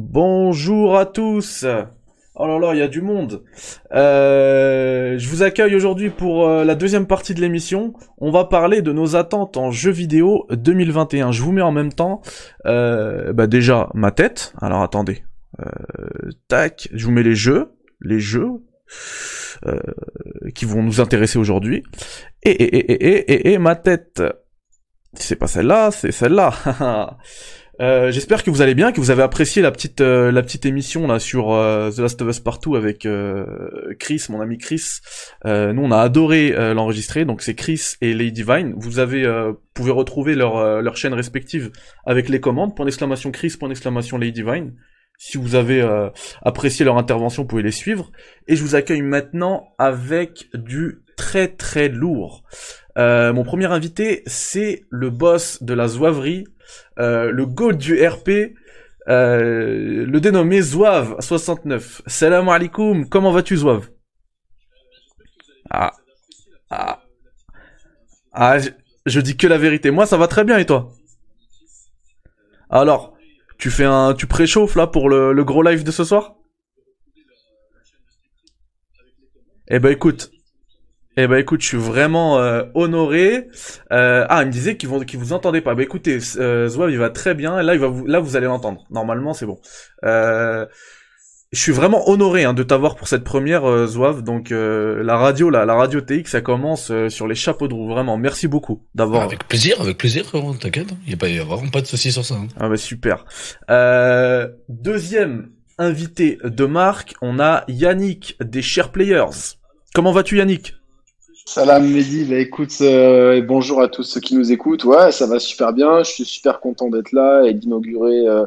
Bonjour à tous. Oh là là, il y a du monde. Euh, je vous accueille aujourd'hui pour euh, la deuxième partie de l'émission. On va parler de nos attentes en jeux vidéo 2021. Je vous mets en même temps, euh, bah déjà ma tête. Alors attendez, euh, tac, je vous mets les jeux, les jeux euh, qui vont nous intéresser aujourd'hui. Et, et, et, et, et, et ma tête. C'est pas celle-là, c'est celle-là. Euh, J'espère que vous allez bien, que vous avez apprécié la petite euh, la petite émission là sur euh, The Last of Us Partout avec euh, Chris, mon ami Chris. Euh, nous on a adoré l'enregistrer, donc c'est Chris et Lady Divine. Vous avez pouvez retrouver leur leur chaîne respective avec les commandes. Point d'exclamation Chris, point d'exclamation Lady Divine. Si vous avez apprécié leur intervention, vous pouvez les suivre. Et je vous accueille maintenant avec du très très lourd. mon premier invité, c'est le boss de la zouaverie, euh, le goal du RP, euh, le dénommé Zouave69. Salam alaikum, comment vas-tu Zouave? Ah, ah, ah je, dis que la vérité. Moi, ça va très bien et toi? Alors, tu fais un, tu préchauffes là pour le, le gros live de ce soir? Eh ben écoute, eh ben écoute, je suis vraiment euh, honoré. Euh, ah, il me disait qu'ils vont, qu'ils vous entendaient pas. Bah écoutez, euh, Zouave, il va très bien. Là, il va vous, là, vous allez l'entendre. Normalement, c'est bon. Euh, je suis vraiment honoré hein, de t'avoir pour cette première euh, Zouave. Donc euh, la radio, là, la radio TX, ça commence euh, sur les chapeaux de roue. Vraiment, merci beaucoup d'avoir. Avec plaisir, avec plaisir, T'inquiète, il y a pas, y a vraiment pas de soucis sur ça. Hein. Ah bah super. Euh, deuxième invité de marque, on a Yannick des Share Players. Comment vas-tu, Yannick? Salam Mehdi, bah écoute, euh, bonjour à tous ceux qui nous écoutent. Ouais, ça va super bien. Je suis super content d'être là et d'inaugurer euh,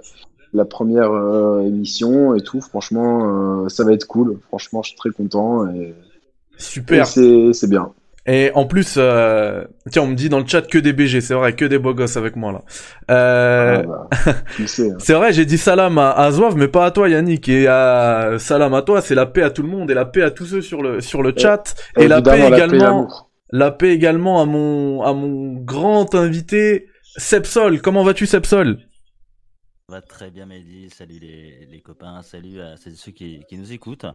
la première euh, émission et tout. Franchement, ça va être cool. Franchement, je suis très content et super. C'est bien. Et en plus, euh, tiens, on me dit dans le chat que des BG, c'est vrai, que des beaux gosses avec moi là. Euh, ah bah, hein. c'est vrai, j'ai dit salam à, à Zouave, mais pas à toi Yannick. Et à salam à toi, c'est la paix à tout le monde et la paix à tous ceux sur le sur le chat et, la paix également. La paix, également à mon à mon grand invité Sepsol. Comment vas-tu Sepsol? Très bien, Mehdi. Salut les, copains. Salut à ceux qui, nous écoutent.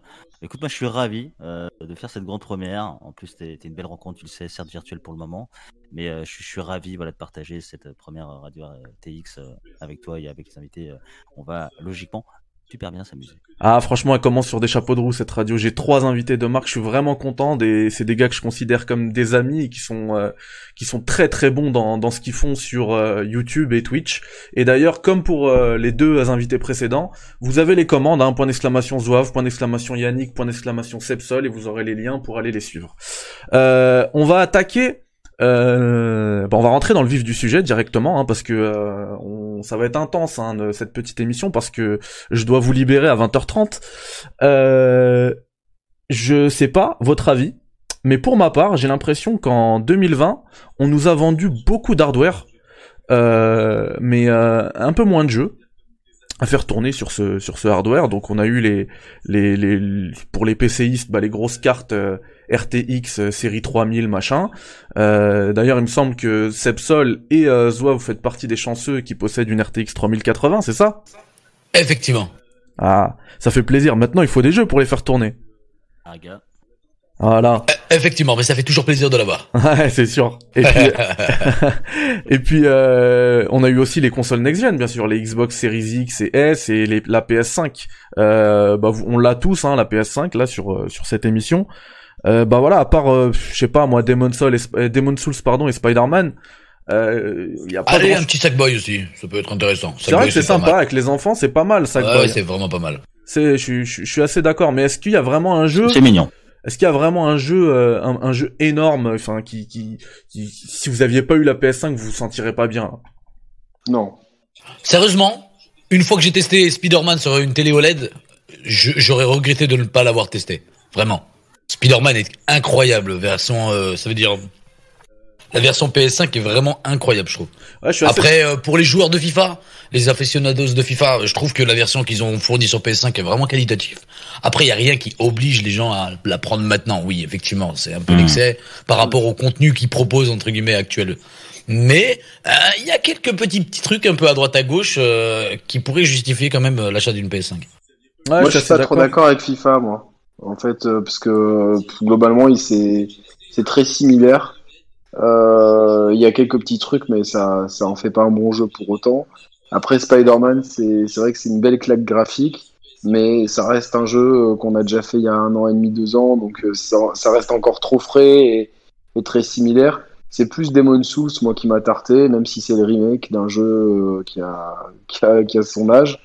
Écoute, moi, je suis ravi euh, de faire cette grande première. En plus, c'était une belle rencontre, tu le sais, certes virtuelle pour le moment. Mais euh, je, suis ravi voilà, de partager cette première radio euh, TX avec toi et avec les invités. On va logiquement super bien s'amuser. Ah franchement elle commence sur des chapeaux de roue cette radio. J'ai trois invités de marque, je suis vraiment content. C'est des gars que je considère comme des amis et qui sont euh, qui sont très très bons dans, dans ce qu'ils font sur euh, YouTube et Twitch. Et d'ailleurs comme pour euh, les deux invités précédents, vous avez les commandes, hein, point d'exclamation Zouave, point d'exclamation Yannick, point d'exclamation Sepsol et vous aurez les liens pour aller les suivre. on va attaquer euh, on va rentrer dans le vif du sujet directement, hein, parce que euh, on, ça va être intense hein, cette petite émission, parce que je dois vous libérer à 20h30. Euh, je sais pas votre avis, mais pour ma part, j'ai l'impression qu'en 2020, on nous a vendu beaucoup d'hardware, euh, mais euh, un peu moins de jeux à faire tourner sur ce sur ce hardware. Donc on a eu les les, les pour les PCistes bah, les grosses cartes euh, RTX euh, série 3000 machin. Euh, D'ailleurs il me semble que Sepsol et euh, Zoa vous faites partie des chanceux qui possèdent une RTX 3080, c'est ça? Effectivement. Ah, ça fait plaisir. Maintenant il faut des jeux pour les faire tourner. Ah gars. Voilà. Euh, effectivement, mais ça fait toujours plaisir de l'avoir. ouais, c'est sûr. Et puis, et puis euh, on a eu aussi les consoles next-gen, bien sûr, les Xbox Series X et S et les, la PS5. Euh, bah, on l'a tous, hein, la PS5, là, sur, euh, sur cette émission. Euh, bah voilà, à part, euh, je sais pas, moi, Demon Souls, et, Demon Souls pardon, et Spider-Man, euh, y a pas Allez, un petit Sackboy aussi, ça peut être intéressant. C'est vrai que c'est sympa, avec les enfants, c'est pas mal, Sackboy. Ouais, c'est vraiment pas mal. C'est, je, je, je suis assez d'accord, mais est-ce qu'il y a vraiment un jeu... C'est mignon. Est-ce qu'il y a vraiment un jeu, euh, un, jeu énorme, enfin qui, qui, si vous aviez pas eu la PS5, vous vous sentirez pas bien? Non. Sérieusement, une fois que j'ai testé Spider-Man sur une télé OLED, j'aurais regretté de ne pas l'avoir testé. Vraiment. Spider-Man est incroyable, version, euh, ça veut dire la version PS5 est vraiment incroyable, je trouve. Après, euh, pour les joueurs de FIFA, les aficionados de FIFA, je trouve que la version qu'ils ont fournie sur PS5 est vraiment qualitative. Après, il y a rien qui oblige les gens à la prendre maintenant. Oui, effectivement, c'est un peu mmh. l'excès par rapport au contenu qu'ils proposent entre guillemets actuel. Mais euh, il y a quelques petits petits trucs un peu à droite à gauche euh, qui pourraient justifier quand même l'achat d'une PS5. Ouais, moi, je suis suis pas assez trop d'accord avec FIFA, moi. En fait, euh, parce que euh, globalement, il c'est très similaire. Euh, Il y a quelques petits trucs, mais ça ça en fait pas un bon jeu pour autant. Après, Spider-Man, c'est vrai que c'est une belle claque graphique, mais ça reste un jeu qu'on a déjà fait il y a un an et demi, deux ans, donc ça, ça reste encore trop frais et, très similaire. C'est plus Demon's Souls, moi, qui m'a tarté, même si c'est le remake d'un jeu qui a, qui a, qui a son âge.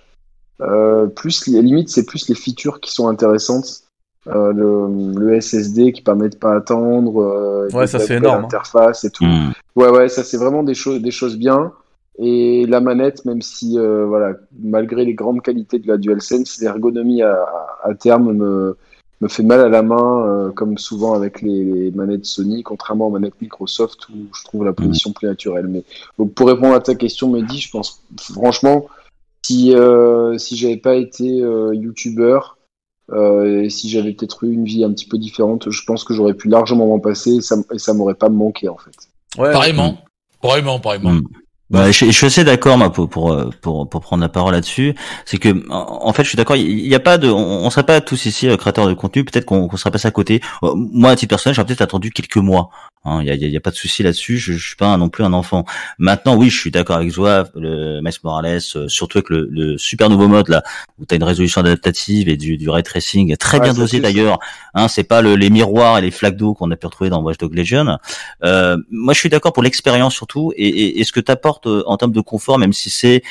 Euh, plus, limite, c'est plus les features qui sont intéressantes. Euh, le, le SSD qui permet de pas attendre. Euh, Ouais, ça, c'est énorme, hein. L'interface et tout. Hmm. Ouais, ouais, ça c'est vraiment des choses, des choses bien. Et la manette, même si, euh, voilà, malgré les grandes qualités de la DualSense, l'ergonomie à, à terme me, me fait mal à la main, euh, comme souvent avec les, les manettes Sony, contrairement aux manettes Microsoft où je trouve la position plus naturelle. Mais donc, pour répondre à ta question, Mehdi, je pense franchement, si euh, si j'avais pas été euh, youtubeur euh, et si j'avais peut-être eu une vie un petit peu différente, je pense que j'aurais pu largement m'en passer et ça, m- et ça m'aurait pas manqué en fait. Ouais, Pareillement, pareillement, pareillement. Mm. Bah, je, je suis assez d'accord moi pour, pour euh, pour pour prendre la parole là-dessus. C'est que en fait, je suis d'accord. Il y a pas de, on, on serait pas tous ici euh, créateurs de contenu. Peut-être qu'on qu'on serait passé à côté. Euh, Moi, à titre personnel, j'aurais peut-être attendu quelques mois. Hein. Il y, a, il y a- y a pas de souci là-dessus. Je, je suis pas non plus un enfant. Maintenant, oui, je suis d'accord avec Zoa, le Miles Morales, euh, surtout avec le, le super nouveau mode là où tu as une résolution adaptative et du, du ray tracing très Ouais, bien dosé d'ailleurs. Hein, c'est pas le- les miroirs et les flaques d'eau qu'on a pu retrouver dans Watch Dogs Legion. Euh, moi, je suis d'accord pour l'expérience surtout et, et, et ce que t'apportes euh, en termes de confort, même si c'est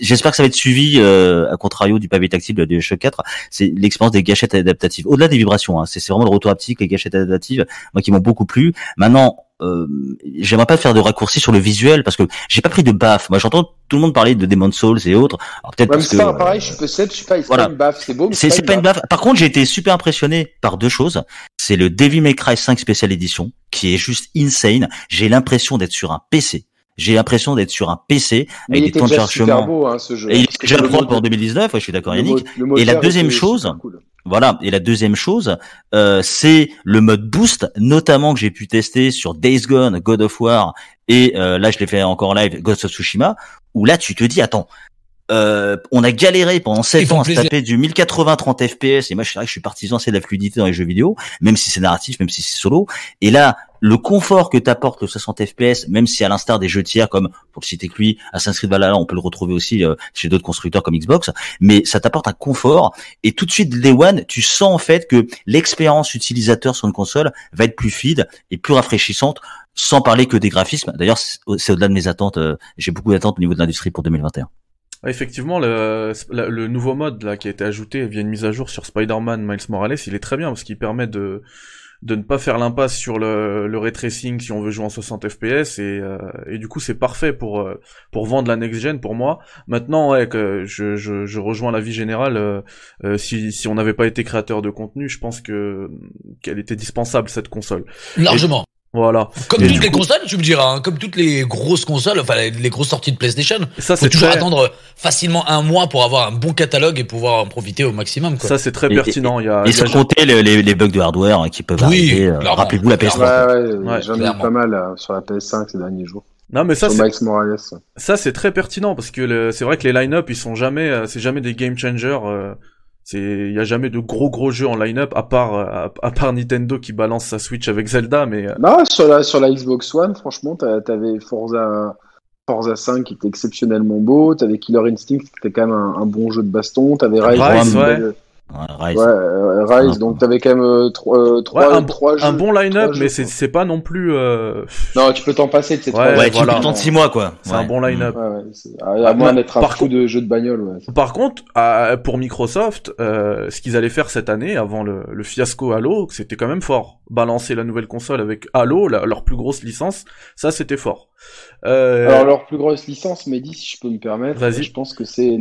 J'espère que ça va être suivi, euh, à contrario du pavé tactile de la DualShock 4, c'est l'expérience des gâchettes adaptatives. Au-delà des vibrations, hein, c'est vraiment le retour haptique, les gâchettes adaptatives, moi qui m'ont beaucoup plu. Maintenant, euh, j'aimerais pas faire de raccourcis sur le visuel parce que j'ai pas pris de baffe. Moi, j'entends tout le monde parler de Demon's Souls et autres. Alors peut-être Ouais, parce c'est que pas pareil, je suis peut-être, je suis pas, c'est Voilà. pas une baffe, c'est beau, c'est pas une baffe. Par contre, j'ai été super impressionné par deux choses. C'est le Devil May Cry 5 Special Edition, qui est juste insane. J'ai l'impression d'être sur un PC. J'ai l'impression d'être sur un PC Mais avec des temps de chargement. beau, hein, ce jeu. Et il est déjà le propre mode- en 2019, ouais, je suis d'accord le Yannick. Et la deuxième chose, cool. Voilà. Et la deuxième chose, euh, c'est le mode boost, notamment que j'ai pu tester sur Days Gone, God of War, et euh, là je l'ai fait encore en live, Ghost of Tsushima, où là tu te dis, attends, euh, on a galéré pendant Ils 7 font ans à se taper du 1080 30 FPS, et moi je suis vrai que je suis partisan c'est de la fluidité dans les jeux vidéo, même si c'est narratif, même si c'est solo. Et là, le confort que t'apporte le 60 FPS, même si à l'instar des jeux tiers comme, pour citer que lui, Assassin's Creed Valhalla, on peut le retrouver aussi euh, chez d'autres constructeurs comme Xbox, mais ça t'apporte un confort et tout de suite Day One, tu sens en fait que l'expérience utilisateur sur une console va être plus fluide et plus rafraîchissante, sans parler que des graphismes. D'ailleurs, c'est au- c'est au-delà de mes attentes. euh, J'ai beaucoup d'attentes au niveau de l'industrie pour 2021. Ouais, Effectivement, le, le nouveau mode là qui a été ajouté via une mise à jour sur Spider-Man Miles Morales, il est très bien parce qu'il permet de de ne pas faire l'impasse sur le, le ray tracing si on veut jouer en 60 FPS et, euh, et du coup c'est parfait pour euh, pour vendre la next gen pour moi. Maintenant ouais que je, je, je rejoins l'avis général euh, euh, si si on n'avait pas été créateur de contenu, je pense que qu'elle était dispensable cette console. Largement. Voilà. Comme Et toutes les coup- consoles, tu me diras, hein, comme toutes les grosses consoles, enfin les, les grosses sorties de PlayStation, ça faut c'est toujours très attendre facilement un mois pour avoir un bon catalogue et pouvoir en profiter au maximum. Quoi. ça c'est très Et- pertinent, il y a, Et il y a- sans compter les, les, les bugs de hardware hein, qui peuvent Oui, arriver. euh, Rappelez-vous la PS3. clairement. Ouais, ouais, Ouais, j'en ai eu pas mal euh, sur la PS5 ces derniers jours. Non mais ça c'est. Ça c'est très pertinent parce que le- c'est vrai que les line-up ils sont jamais, euh, c'est jamais des game changers. euh, c'est, il y a jamais de gros gros jeux en line-up à part euh, à, à part Nintendo qui balance sa Switch avec Zelda, mais euh, Non, sur la, sur la Xbox One, franchement, t'a- t'avais Forza, Forza 5 qui était exceptionnellement beau, t'avais Killer Instinct qui était quand même un, un bon jeu de baston, t'avais Rise, Rise, une belle- Ouais, Rise. ouais, euh, Rise, Ah. donc t'avais quand même euh, trois, euh, ouais, trois, un, trois un jeux. bon line-up, mais c'est pas non plus. euh, Non, tu peux t'en passer de ces trois Ouais, tu voilà. peux attendre 6 mois, quoi. C'est Ouais. un bon line-up. Ouais, ouais, c'est- à, à moins d'être un Par fou contre- de jeux de bagnole, ouais. Par contre, à- pour Microsoft, euh, ce qu'ils allaient faire cette année, avant le, le fiasco Halo, c'était quand même fort. Balancer la nouvelle console avec Halo, la- leur plus grosse licence, ça c'était fort. Euh, Alors leur plus grosse licence, Mehdi, si je peux me permettre, Vas-y. je pense que c'est,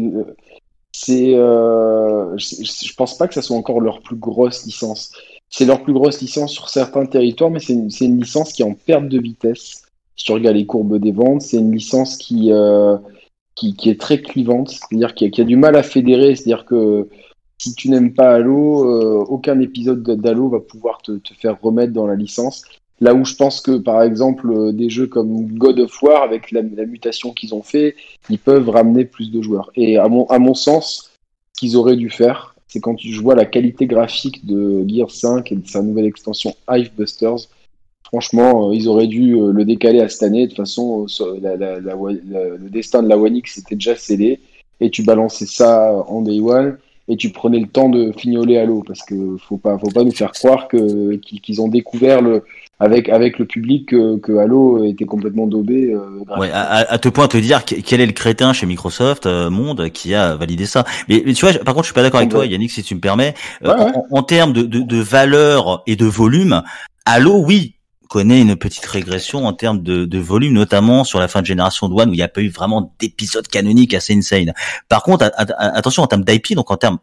c'est, euh, je, pense pas que ça soit encore leur plus grosse licence. C'est leur plus grosse licence sur certains territoires, mais c'est une, licence qui est en perte de vitesse. Si tu regardes les courbes des ventes, c'est une licence qui, euh, qui, qui est très clivante, c'est-à-dire qui qui a du mal à fédérer, c'est-à-dire que si tu n'aimes pas Halo, euh, aucun épisode de- d'Halo va pouvoir te faire remettre dans la licence. Là où je pense que, par exemple, euh, des jeux comme God of War, avec la, mutation qu'ils ont fait, ils peuvent ramener plus de joueurs. Et à mon, à mon sens, ce qu'ils auraient dû faire, c'est quand je vois la qualité graphique de Gear 5 et de sa nouvelle extension Hive Busters, franchement, euh, ils auraient dû euh, le décaler à cette année. De toute façon, le destin de la One X était déjà scellé. Et tu balançais ça en Day One et tu prenais le temps de fignoler Halo parce que faut pas, faut pas nous faire croire que qu'ils ont découvert le avec avec le public que, que Halo était complètement daubé. euh, Ouais, à, à- te point te dire que- quel est le crétin chez Microsoft euh, Monde qui a validé ça. Mais, mais tu vois, par contre, je suis pas d'accord avec toi. Yannick, si tu me permets. Euh, Ouais, ouais. En, en termes de, de, de valeur et de volume, Halo, oui, connaît une petite régression en termes de, de volume, notamment sur la fin de génération de One où il n'y a pas eu vraiment d'épisodes canoniques assez insane. Par contre, a- a- attention en termes d'IP, donc en termes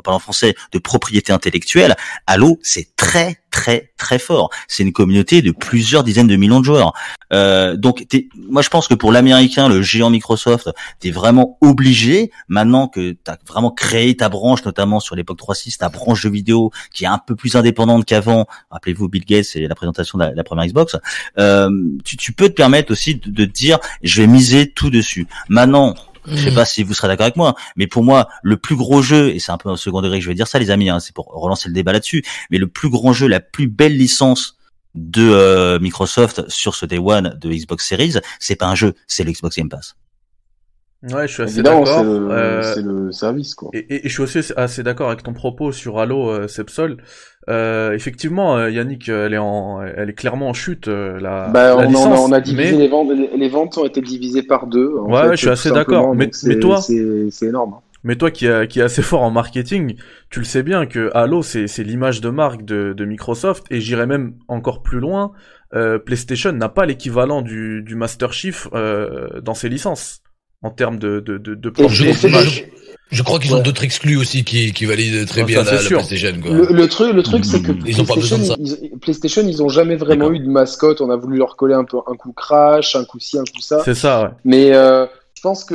on va parler en français, de propriété intellectuelle, Halo, c'est très, très, très fort. C'est une communauté de plusieurs dizaines de millions de joueurs. Euh, donc, t'es- moi, je pense que pour l'américain, le géant Microsoft, t'es vraiment obligé, maintenant que t'as vraiment créé ta branche, notamment sur l'époque 3.6, ta branche de vidéo, qui est un peu plus indépendante qu'avant. Rappelez-vous Bill Gates et la présentation de la, la première Xbox. Euh, tu, tu peux te permettre aussi de, de te dire, je vais miser tout dessus. Maintenant, je sais pas si vous serez d'accord avec moi, mais pour moi, le plus gros jeu, et c'est un peu au second degré que je vais dire ça, les amis, hein, c'est pour relancer le débat là-dessus, mais le plus grand jeu, la plus belle licence de euh, Microsoft sur ce Day One de Xbox Series, c'est pas un jeu, c'est le Xbox Game Pass. Ouais, je suis assez d'accord. c'est le, Euh, le service quoi. Et, et- et je suis aussi assez d'accord avec ton propos sur Halo euh, Sepsol. Euh, effectivement, euh, Yannick, euh, elle est en, elle est clairement en chute. euh, la, Bah, la on, a- on a divisé mais les ventes. Les, ventes ont été divisées par deux. en Ouais, fait, je suis assez d'accord. Mais- mais toi- c'est énorme. hein. mais toi qui est qui est assez fort en marketing, tu le sais bien que Halo c'est c'est l'image de marque de, de Microsoft et j'irais même encore plus loin. euh, PlayStation n'a pas l'équivalent du, du Master Chief euh, dans ses licences en termes de de de, de je- crois qu'ils ont Ouais. d'autres exclus aussi qui, qui valident très Ah, bien ça, la, c'est la sûr. PlayStation. Quoi. Le, le truc, le truc, c'est que Ils ont pas PlayStation, besoin de ça. ils, PlayStation, ils ont jamais vraiment eu de mascotte. On a voulu leur coller un peu un coup crash, un coup ci, un coup ça. C'est ça, ouais. Mais euh, je pense que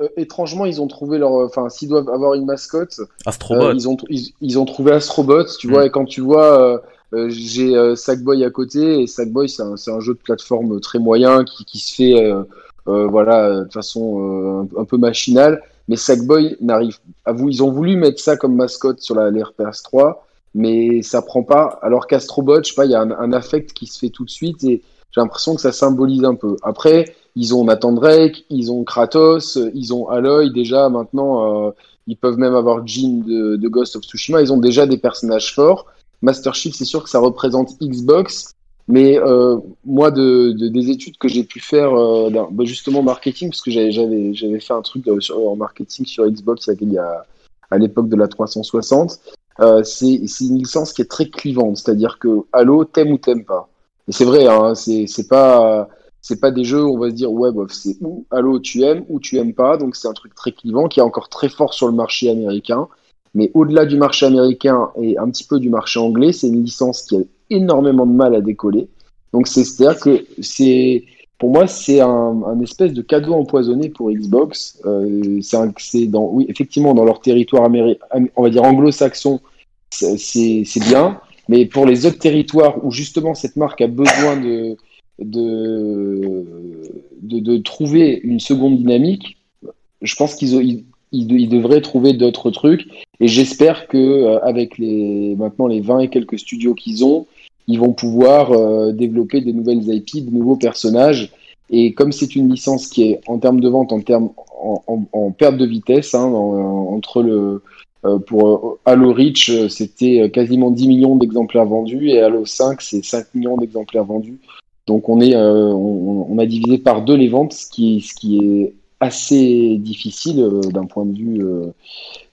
euh, étrangement, ils ont trouvé leur. Enfin, s'ils doivent avoir une mascotte, Astrobot. euh, ils ont ils, ils ont trouvé Astrobot. Tu Mm. vois, et quand tu vois, euh, euh, j'ai euh, Sackboy à côté et Sackboy, c'est un, c'est un jeu de plateforme très moyen qui, qui se fait, euh, euh, voilà, de façon euh, un, un peu machinale. Mais Sackboy n'arrive. À vous, ils ont voulu mettre ça comme mascotte sur la l'RPS 3, mais ça prend pas. Alors qu'Astrobot, je sais pas, il y a un, un affect qui se fait tout de suite et j'ai l'impression que ça symbolise un peu. Après, ils ont Nathan Drake, ils ont Kratos, ils ont Aloy déjà maintenant. euh, ils peuvent même avoir Jin de, de Ghost of Tsushima. Ils ont déjà des personnages forts. Master Chief, c'est sûr que ça représente Xbox, mais euh, moi, de, de- des études que j'ai pu faire, euh, bah, justement marketing, parce que j'avais fait un truc euh, en marketing sur Xbox il y à l'époque de la 360. Euh, c'est une licence qui est très clivante, c'est-à-dire que Halo, t'aimes ou t'aimes pas. Et c'est vrai, hein, c'est pas des jeux où on va se dire ouais c'est ou Halo tu aimes ou tu aimes pas, donc c'est un truc très clivant qui est encore très fort sur le marché américain. Mais au-delà du marché américain et un petit peu du marché anglais, c'est une licence qui a énormément de mal à décoller. Donc c'est c'est-à-dire que c'est pour moi c'est un, espèce de cadeau empoisonné pour Xbox. Euh, c'est dans oui effectivement dans leur territoire américain, on va dire anglo-saxon, c'est- bien. Mais pour les autres territoires où justement cette marque a besoin de de, de, trouver une seconde dynamique, je pense qu'ils ils, ils devraient trouver d'autres trucs. Et j'espère que euh, avec les maintenant les 20 et quelques studios qu'ils ont, ils vont pouvoir euh, développer des nouvelles IP, de nouveaux personnages. Et comme c'est une licence qui est en termes de vente, en termes en, perte de vitesse, hein, en- entre le euh, pour euh, Halo Reach, euh, c'était euh, quasiment 10 millions d'exemplaires vendus et Halo 5, c'est 5 millions d'exemplaires vendus. Donc on est, euh, on, a divisé par deux les ventes, ce qui, ce qui est assez difficile euh, d'un point de vue, euh,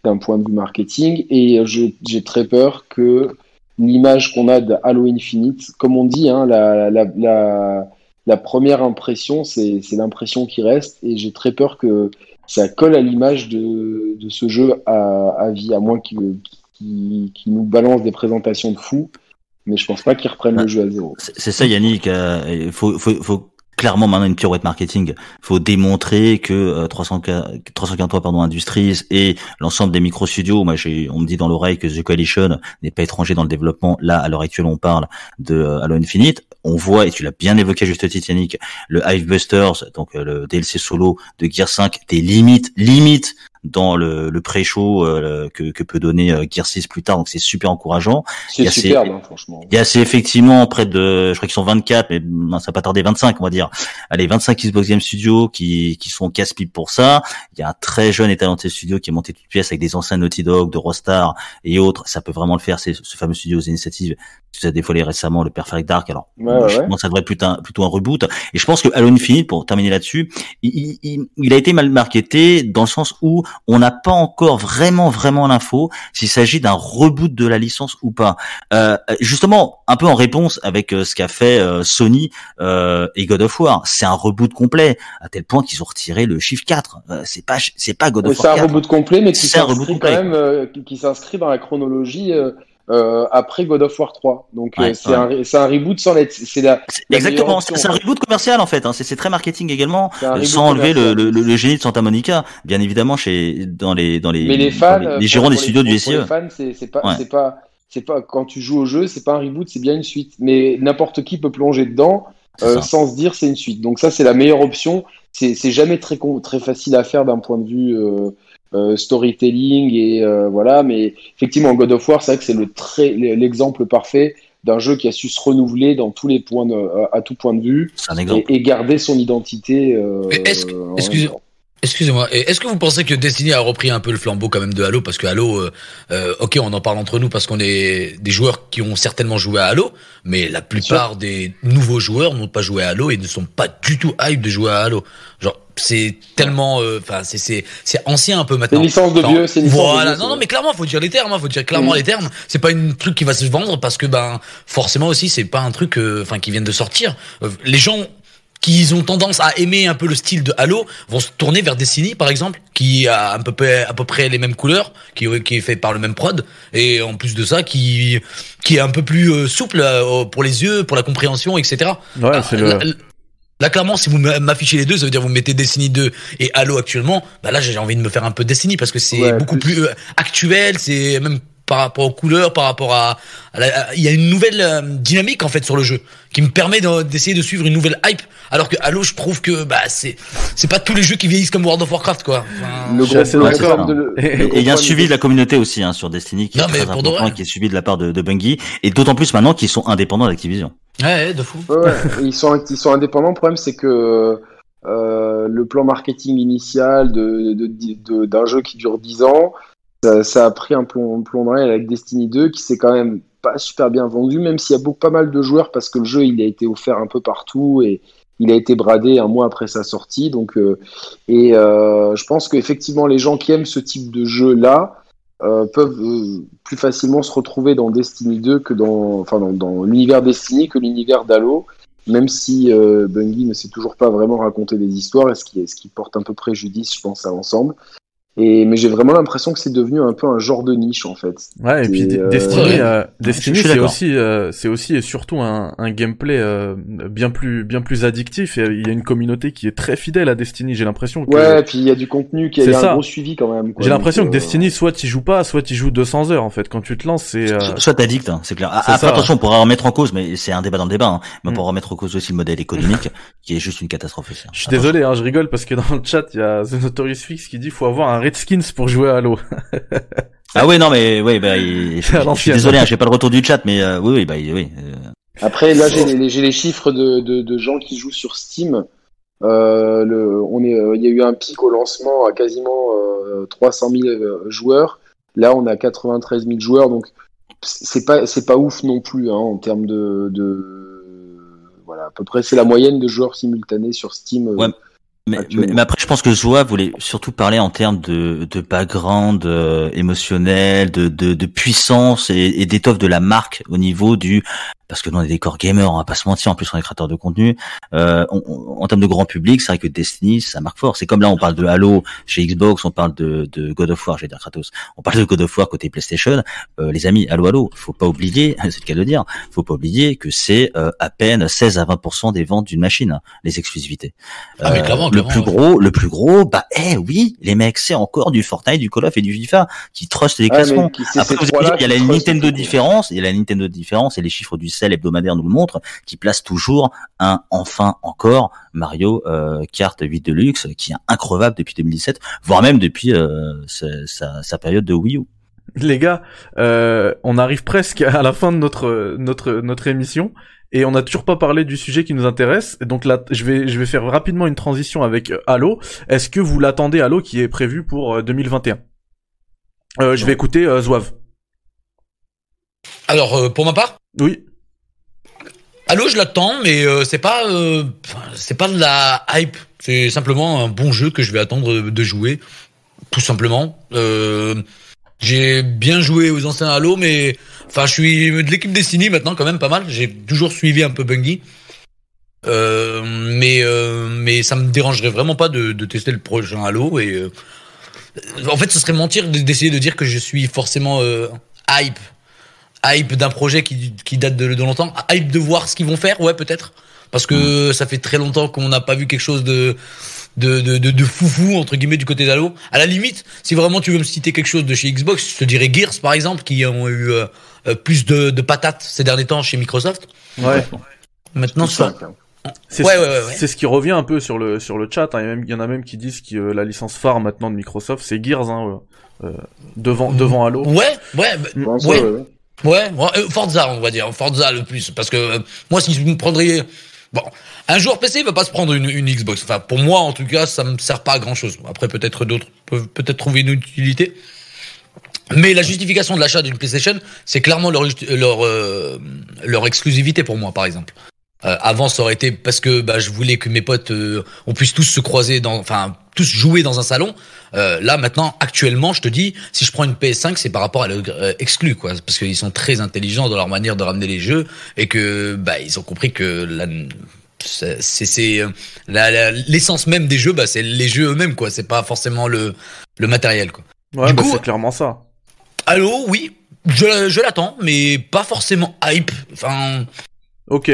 d'un point de vue marketing. Et j'ai très peur que l'image qu'on a de Halo Infinite, comme on dit, hein, la, la, la, la première impression, c'est c'est l'impression qui reste. Et j'ai très peur que ça colle à l'image de, de ce jeu à, à vie, à moins qu'il nous balance des présentations de fous. Mais je pense pas qu'ils reprennent le jeu à zéro. C'est ça, Yannick. euh, faut, faut, faut clairement maintenant une pirouette marketing. Il faut démontrer que euh, 343 pardon Industries et l'ensemble des micro studios. Moi, j'ai, on me dit dans l'oreille que The Coalition n'est pas étranger dans le développement. Là, à l'heure actuelle, on parle de euh, Halo Infinite. On voit et tu l'as bien évoqué juste Titanic, le Hive Busters, donc euh, le DLC solo de Gear 5, des limites, limites dans le, le pré-show euh, que, que, peut donner euh, Gear 6 plus tard, donc c'est super encourageant. C'est superbe, hein, franchement. Il y a assez effectivement près de, je crois qu'ils sont 24, mais non, ça va pas tarder 25, on va dire. Allez, 25 Xbox Game Studios qui, qui sont casse-pipe pour ça. Il y a un très jeune et talentueux studio qui est monté toute pièce avec des anciens Naughty Dog, de Rostar et autres. Ça peut vraiment le faire, c'est ce fameux studio aux initiatives. Tu as dévoilé récemment le Perfect Dark. Alors, Ouais, ouais, je ouais. pense que ça devrait être plutôt un, plutôt un reboot. Et je pense que Halo Infinite, pour terminer là-dessus, il, il, il a été mal marketé dans le sens où on n'a pas encore vraiment, vraiment l'info s'il s'agit d'un reboot de la licence ou pas. Euh, justement, un peu en réponse avec euh, ce qu'a fait euh, Sony euh, et God of War, c'est un reboot complet à tel point qu'ils ont retiré le chiffre 4. Euh, c'est pas, c'est pas God of C'est un War 4. reboot complet, mais qui C'est un reboot s'inscrit complet. quand même, qui, qui s'inscrit dans la chronologie euh, après God of War 3. Donc euh, c'est ouais. un, reboot sans l'être. C'est la, Exactement, c'est un reboot commercial en fait. Hein. C'est très marketing également, euh, sans enlever le, commercial. le, le génie de Santa Monica, bien évidemment chez dans les dans les Mais les fans, les, les des studios du pour les SIE. fans, c'est pas, Ouais. c'est pas, c'est pas quand tu joues au jeu, c'est pas un reboot, c'est bien une suite. Mais n'importe qui peut plonger dedans euh, sans se dire c'est une suite. Donc ça, c'est la meilleure option. C'est jamais très très facile à faire d'un point de vue euh, storytelling et euh, voilà. Mais effectivement, God of War, c'est vrai que c'est le très l'exemple parfait d'un jeu qui a su se renouveler dans tous les points de, à, à tout point de vue et, et garder son identité. Euh, est-ce que-. Excusez-moi, et est-ce que vous pensez que Destiny a repris un peu le flambeau quand même de Halo? Parce que Halo, euh, euh, ok, on en parle entre nous parce qu'on est des joueurs qui ont certainement joué à Halo, mais la plupart des nouveaux joueurs n'ont pas joué à Halo et ne sont pas du tout hype de jouer à Halo. Genre, c'est tellement, euh, enfin, c'est c'est c'est ancien un peu C'est maintenant. une licence de vieux, c'est une licence Voilà, non, c'est non, mais clairement, faut dire les termes, hein, faut dire clairement les termes. C'est pas une truc qui va se vendre parce que ben forcément aussi, c'est pas un truc, euh, enfin, qui viennent de sortir. Euh, les gens qui ont tendance à aimer un peu le style de Halo vont se tourner vers Destiny par exemple qui a à peu près à peu près les mêmes couleurs qui qui est fait par le même prod et en plus de ça qui qui est un peu plus euh, souple euh, pour les yeux pour la compréhension etc Ouais, Ah, c'est le. là, clairement si vous m'affichez les deux ça veut dire vous mettez Destiny 2 et Halo actuellement bah là j'ai envie de me faire un peu Destiny parce que c'est Ouais, beaucoup plus- plus, euh, actuel c'est même par rapport aux couleurs, par rapport à, à la- à- il y a une nouvelle euh, dynamique en fait sur le jeu qui me permet de- d'essayer de suivre une nouvelle hype. Alors que Halo, je trouve que bah c'est c'est pas tous les jeux qui vieillissent comme World of Warcraft quoi. Enfin, Le gros assez d'accord. de Et- il y a un suivi de la communauté aussi hein, sur Destiny qui Non, est très important, vrai. qui est suivi de la part de, de Bungie, et d'autant plus maintenant qu'ils sont indépendants d'Activision. ouais, ouais, de fou. Ouais, ouais, ils sont ils sont indépendants. Le problème c'est que euh, le plan marketing initial de de- de- d'un jeu qui dure 10 ans, ça, ça a pris un plomb, plomb avec Destiny 2 qui s'est quand même pas super bien vendu, même s'il y a beaucoup pas mal de joueurs parce que le jeu il a été offert un peu partout et il a été bradé un mois après sa sortie. Donc euh, et euh, je pense qu'effectivement les gens qui aiment ce type de jeu là euh, peuvent euh, plus facilement se retrouver dans Destiny 2 que dans, enfin, dans, l'univers Destiny que l'univers d'Halo, même si euh, Bungie ne sait toujours pas vraiment raconter des histoires, et ce qui porte un peu préjudice, je pense, à l'ensemble. Et, mais j'ai vraiment l'impression que c'est devenu un peu un genre de niche, en fait. Ouais, et puis euh, Destiny, ouais. euh, Destiny, suis c'est aussi, euh, c'est aussi et surtout un, un gameplay euh, bien plus, bien plus addictif. Et il y a une communauté qui est très fidèle à Destiny. J'ai l'impression que, Ouais, puis il y a du contenu, qui a, il y a un gros suivi quand même. j'ai l'impression que euh, Destiny, soit tu joues pas, soit tu joues 200 heures en fait. Quand tu te lances, c'est. euh, Soit t'addictes, hein, c'est clair. Ah, Après, ça. attention, on pourra remettre en cause, mais c'est un débat dans le débat, hein, mais on Mm. pourra remettre en cause aussi le modèle économique, qui est juste une catastrophe aussi. hein. Je suis désolé, hein, je rigole parce que dans le chat, il y a The Notorious Fix qui dit faut avoir un Redskins pour jouer à Halo. Ah ouais, non, mais ouais, bah, il- je, suis désolé, hein, j'ai pas le retour du chat, mais euh, oui, oui, bah, oui. euh, Après, là, j'ai les, j'ai les chiffres de, de, de gens qui jouent sur Steam. Euh, le, on est, il y a eu un pic au lancement à quasiment euh, 300 000 euh, joueurs. Là, on a 93 000 joueurs, donc c'est pas, c'est pas ouf non plus hein, en termes de, de, voilà, à peu près, c'est la moyenne de joueurs simultanés sur Steam. euh, Ouais. Mais, mais, mais après, je pense que Zoa voulait surtout parler en termes de, de background euh, émotionnel, de, de, de puissance et, et d'étoffe de la marque au niveau du parce que nous on est des core gamers, on va pas se mentir. En plus, on est créateurs de contenu. Euh, en termes de grand public, c'est vrai que Destiny, ça marque fort. C'est comme là, on parle de Halo chez Xbox, on parle de, de God of War, j'ai dire Kratos. On parle de God of War côté PlayStation. Euh, les amis, Halo, Halo, faut pas oublier, c'est le cas de le dire, faut pas oublier que c'est euh, à peine 16 à 20% des ventes d'une machine, hein, les exclusivités. Ah, mais clairement, le plus gros, le plus gros, bah, eh oui, les mecs, c'est encore du Fortnite, du Call of et du FIFA qui trustent les classements. Après, vous il y a la Nintendo différence, il y a la Nintendo différence et les chiffres du sel hebdomadaire nous le montrent, qui place toujours un, enfin encore, Mario euh, Kart 8 Deluxe, qui est increvable depuis 2017, voire même depuis euh, sa, sa- sa période de Wii U. Les gars, euh, on arrive presque à la fin de notre notre notre émission et on n'a toujours pas parlé du sujet qui nous intéresse. Donc là, je vais je vais faire rapidement une transition avec euh, Halo. Est-ce que vous l'attendez Halo qui est prévu pour euh, 2021 euh, Je vais écouter euh, Zouave. Alors, euh, pour ma part, Oui. Halo, je l'attends, mais euh, c'est pas, euh, c'est pas de la hype. C'est simplement un bon jeu que je vais attendre de, jouer, tout simplement. Euh, j'ai bien joué aux anciens Halo, mais enfin, je suis de l'équipe Destiny maintenant, quand même pas mal. J'ai toujours suivi un peu Bungie, euh, mais euh, mais ça me dérangerait vraiment pas de, de tester le prochain Halo. Et euh, en fait, ce serait mentir de- d'essayer de dire que je suis forcément euh, hype hype d'un projet qui, qui date de, de longtemps, hype de voir ce qu'ils vont faire, ouais peut-être, parce que ça fait très longtemps qu'on n'a pas vu quelque chose de de, de, de, foufou entre guillemets du côté d'Halo. À la limite, si vraiment tu veux me citer quelque chose de chez Xbox, je te dirais Gears par exemple, qui ont eu plus de, de patates ces derniers temps chez Microsoft. Ouais. Maintenant, ça. C'est Ouais, ce, ouais, ouais, ce qui revient un peu sur le sur le chat. hein. Il, y a même- il y en a même qui disent que euh, la licence phare maintenant de Microsoft, c'est Gears, hein, euh, euh, devant devant Halo. ouais, ouais, bah, ouais, ouais, ouais. Ouais, ouais, euh, Forza, on va dire, Forza le plus, parce que euh, moi, si je me prendrais, bon, un joueur PC il va pas se prendre une, une Xbox. Enfin, pour moi, en tout cas, ça me sert pas à grand chose. Après, peut-être d'autres peuvent peut-être trouver une utilité. Mais la justification de l'achat d'une PlayStation, c'est clairement leur leur euh, leur exclusivité pour moi, par exemple. Euh, avant, ça aurait été parce que bah, je voulais que mes potes, euh, on puisse tous se croiser dans, enfin, tous jouer dans un salon. Euh, là, maintenant, actuellement, je te dis, si je prends une PS5, c'est par rapport à l'exclu, quoi, parce qu'ils sont très intelligents dans leur manière de ramener les jeux et que, bah, ils ont compris que la, c'est, c'est euh, l'essence même des jeux, bah, c'est les jeux eux-mêmes, quoi. C'est pas forcément le, le matériel, quoi. Ouais, Du bah, coup- c'est clairement ça. Allô, oui, je, je l'attends, mais pas forcément hype. Enfin, Ok.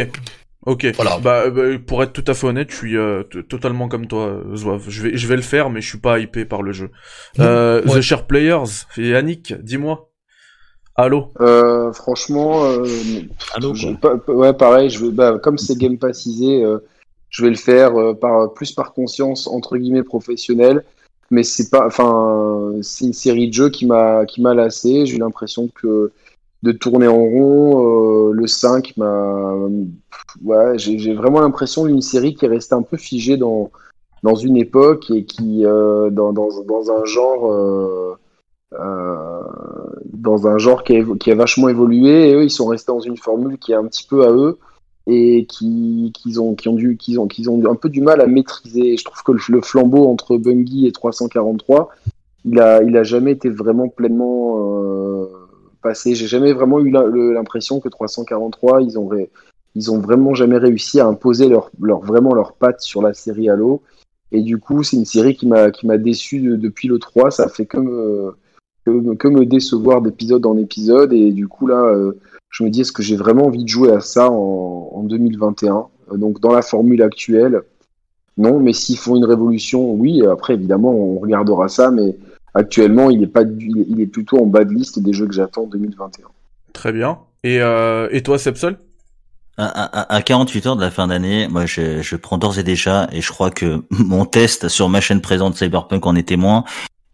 Ok. Voilà. Bah, bah, pour être tout à fait honnête, je suis euh, totalement comme toi, euh, Zouave. Je vais, je vais le faire, mais je suis pas hypé par le jeu. Euh, Ouais. The Share Players, Yannick, dis-moi. Allô. Euh, franchement, euh, Allô, je- ouais, pareil, je vais, bah, comme c'est Game Passisé, euh, je vais le faire euh, par, plus par conscience, entre guillemets, professionnelle. Mais c'est pas, enfin, c'est une série de jeux qui m'a, qui m'a lassé. J'ai eu l'impression que de tourner en rond, euh, le 5 m'a, j'ai vraiment l'impression d'une série qui est restée un peu figée dans, dans une époque et qui, euh, dans, dans, un genre, euh, dans un genre qui a, qui a vachement évolué et eux ils sont restés dans une formule qui est un petit peu à eux et qui qu'ils ont qui ont dû qu'ils ont qu'ils ont un peu du mal à maîtriser. Je trouve que le, flambeau entre Bungie et 343, il a il a jamais été vraiment pleinement euh, passé. J'ai jamais vraiment eu l'impression que 343 ils ont ils ont vraiment jamais réussi à imposer leur leur vraiment leurs pattes sur la série Halo. Et du coup, c'est une série qui m'a qui déçu de- depuis le 3. Ça fait que me, que, me- que me décevoir d'épisode en épisode. Et du coup, là, euh, je me dis, est-ce que j'ai vraiment envie de jouer à ça en, en 2021 Euh, Donc, dans la formule actuelle, non. Mais s'ils font une révolution, oui. Après, évidemment, on regardera ça. Mais actuellement, il est, pas, du- il est- il est plutôt en bas de liste des jeux que j'attends en 2021. Très bien. Et, euh, et toi, Sepsol? À, à- à 48 heures de la fin d'année, moi je, je prends d'ores et déjà, et je crois que mon test sur ma chaîne présente Cyberpunk en est témoin,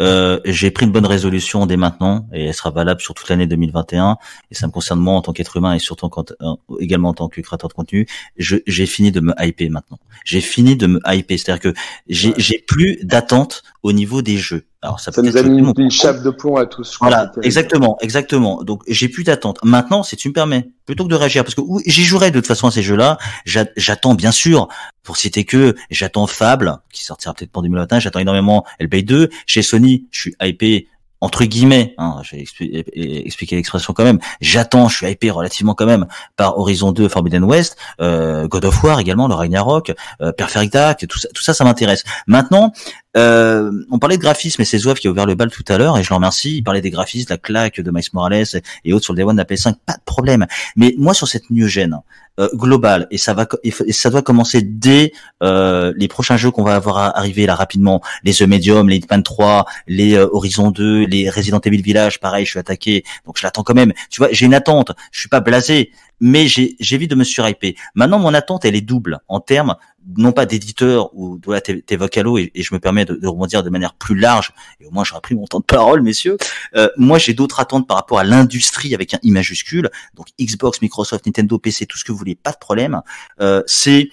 euh, j'ai pris une bonne résolution dès maintenant, et elle sera valable sur toute l'année 2021, et ça me concerne moi en tant qu'être humain, et surtout euh, également en tant que créateur de contenu, j'ai fini de me hyper maintenant. J'ai fini de me hyper, c'est-à-dire que j'ai j'ai plus d'attente au niveau des jeux. Alors ça, Ça peut nous a mis une, chape de plomb à tous. Voilà, exactement, exactement. Donc j'ai plus d'attente. Maintenant, si tu me permets, plutôt que de réagir, parce que j'y jouerai de toute façon à ces jeux-là, j'a- j'attends bien sûr, pour citer que, j'attends Fable, qui sortira peut-être en 2021, j'attends énormément LBay 2. Chez Sony, je suis hypé entre guillemets, hein, j'ai expli- expliqué l'expression quand même, j'attends, je suis hypé relativement quand même par Horizon 2, Forbidden West, euh, God of War également, le Ragnarok, euh, Perfect Dark, tout ça, tout ça, ça m'intéresse. Maintenant, euh, on parlait de graphisme et c'est Zouave qui a ouvert le bal tout à l'heure et je le remercie. Il parlait des graphismes, la claque de Miles Morales et, autres sur le Day One de la PS5, pas de problème. Mais moi sur cette new gen euh, globale et ça va et ça doit commencer dès euh, les prochains jeux qu'on va avoir à arriver là rapidement, les The Medium, les Hitman 3, les euh, Horizon 2, les Resident Evil Village, pareil, je suis attaqué, donc je l'attends quand même. Tu vois, j'ai une attente, je suis pas blasé, mais j'ai j'évite de me surhyper. Maintenant, mon attente, elle est double en termes non pas d'éditeur ou de la t'évoques Halo et, et je me permets de, de rebondir de manière plus large et au moins j'aurai pris mon temps de parole messieurs euh, moi j'ai d'autres attentes par rapport à l'industrie avec un i majuscule donc Xbox Microsoft Nintendo PC tout ce que vous voulez pas de problème euh, c'est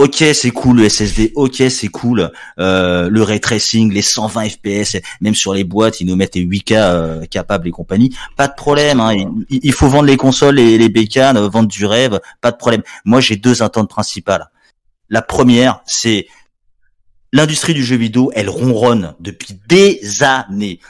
Ok, c'est cool le SSD. Ok, c'est cool euh, le ray tracing, les 120 FPS, même sur les boîtes, ils nous mettent les 8K euh, capables et compagnie. Pas de problème. Hein, il, il, faut vendre les consoles et les bécanes, euh, vendre du rêve. Pas de problème. Moi, j'ai deux attentes principales. La première, c'est l'industrie du jeu vidéo, elle ronronne depuis des années.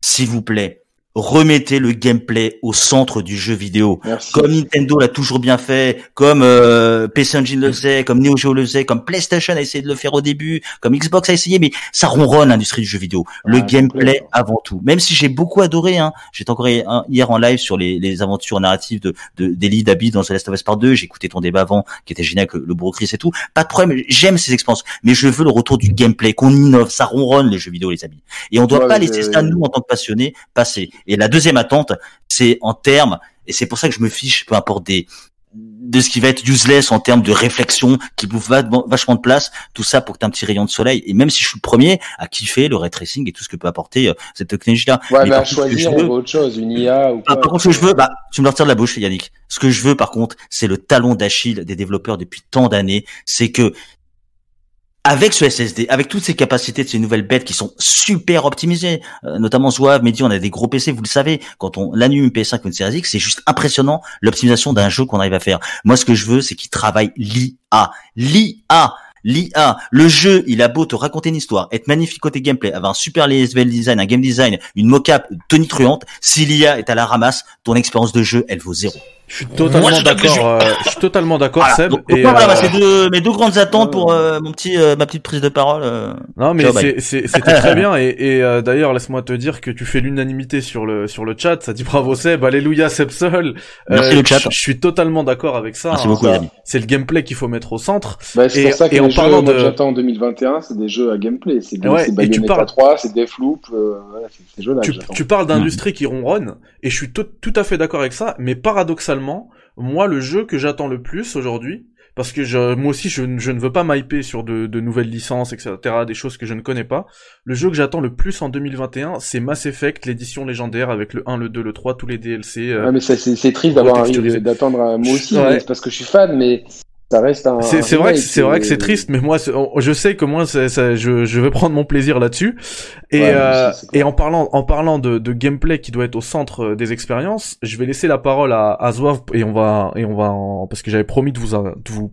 S'il vous plaît, remettez le gameplay au centre du jeu vidéo. Merci. Comme Nintendo l'a toujours bien fait, comme euh, PC Engine le faisait, comme Neo Geo le faisait, comme PlayStation a essayé de le faire au début, comme Xbox a essayé, mais ça ronronne l'industrie du jeu vidéo. Le Ah, gameplay complètement. avant tout. Même si j'ai beaucoup adoré, hein, j'étais encore hier hier en live sur les, les aventures narratives de, de d'Eli Dabi dans The Last of Us Part 2, j'ai écouté ton débat avant, qui était génial, que le Brocris et tout. Pas de problème, j'aime ces expériences, mais je veux le retour du gameplay, qu'on innove, ça ronronne les jeux vidéo, les amis. Et on doit Ouais, pas laisser ça, nous, en tant que passionnés, passer. Et la deuxième attente, c'est en termes, et c'est pour ça que je me fiche, peu importe des, de ce qui va être useless en termes de réflexion, qui bouffe va- vachement de place, tout ça pour que tu un petit rayon de soleil. Et même si je suis le premier à kiffer le ray tracing et tout ce que peut apporter euh, cette technologie-là. Ouais, Mais mais à choisir, veux- autre chose, une IA ou ah, quoi. par contre, ce que je veux, bah, tu me le retires de la bouche, Yannick. Ce que je veux, par contre, c'est le talon d'Achille des développeurs depuis tant d'années. C'est que, avec ce SSD, avec toutes ces capacités de ces nouvelles bêtes qui sont super optimisées, euh, notamment Zouave, Mehdi, on a des gros PC, vous le savez, quand on l'anime une PS5 ou une Series X, c'est juste impressionnant l'optimisation d'un jeu qu'on arrive à faire. Moi, ce que je veux, c'est qu'ils travaillent l'IA. L'IA L'IA, le jeu, il a beau te raconter une histoire, être magnifique côté gameplay, avoir un super level design, un game design, une mocap tonitruante, si l'IA est à la ramasse, ton expérience de jeu, elle vaut zéro. Je suis totalement d'accord. euh, je suis totalement d'accord, Voilà. Seb. Donc, et, donc, voilà, bah, euh, c'est deux, mes deux grandes attentes pour euh, mon petit, euh, ma petite prise de parole. euh. Non mais c'était très bien et, et, euh, d'ailleurs laisse-moi te dire que tu fais l'unanimité sur le sur le chat. Ça dit bravo Seb, alléluia Seb seul. Merci le chat. Je je suis totalement d'accord avec ça. Merci hein. beaucoup, ça. les amis. C'est le gameplay qu'il faut mettre au centre. Bah, c'est Et- pour ça que et en jeux parlant moi, de- que j'attends en 2021, c'est des jeux à gameplay. C'est Ouais, c'est et tu parles- 3, c'est Deathloop, euh, voilà, c'est ces jeux-là Tu, parles d'industrie qui ronronne et je suis tout, tout à fait d'accord avec ça. Mais paradoxalement, moi le jeu que j'attends le plus aujourd'hui. Parce que je, moi aussi, je, je ne veux pas m'hyper sur de, de nouvelles licences, etc., des choses que je ne connais pas. Le jeu que j'attends le plus en 2021, c'est Mass Effect, l'édition légendaire, avec le 1, le 2, le 3, tous les DLC. euh, Ouais, mais c'est triste d'avoir d'attendre un- moi aussi, Ouais. parce que je suis fan, mais ça reste un. C'est vrai c'est vrai que c'est triste, mais moi je sais que moi ça- je, je vais prendre mon plaisir là-dessus. Et Ouais, euh, aussi, et en parlant en parlant de, de gameplay qui doit être au centre euh, des expériences, je vais laisser la parole à, à Zouave et on va et on va en- parce que j'avais promis de vous en- de vous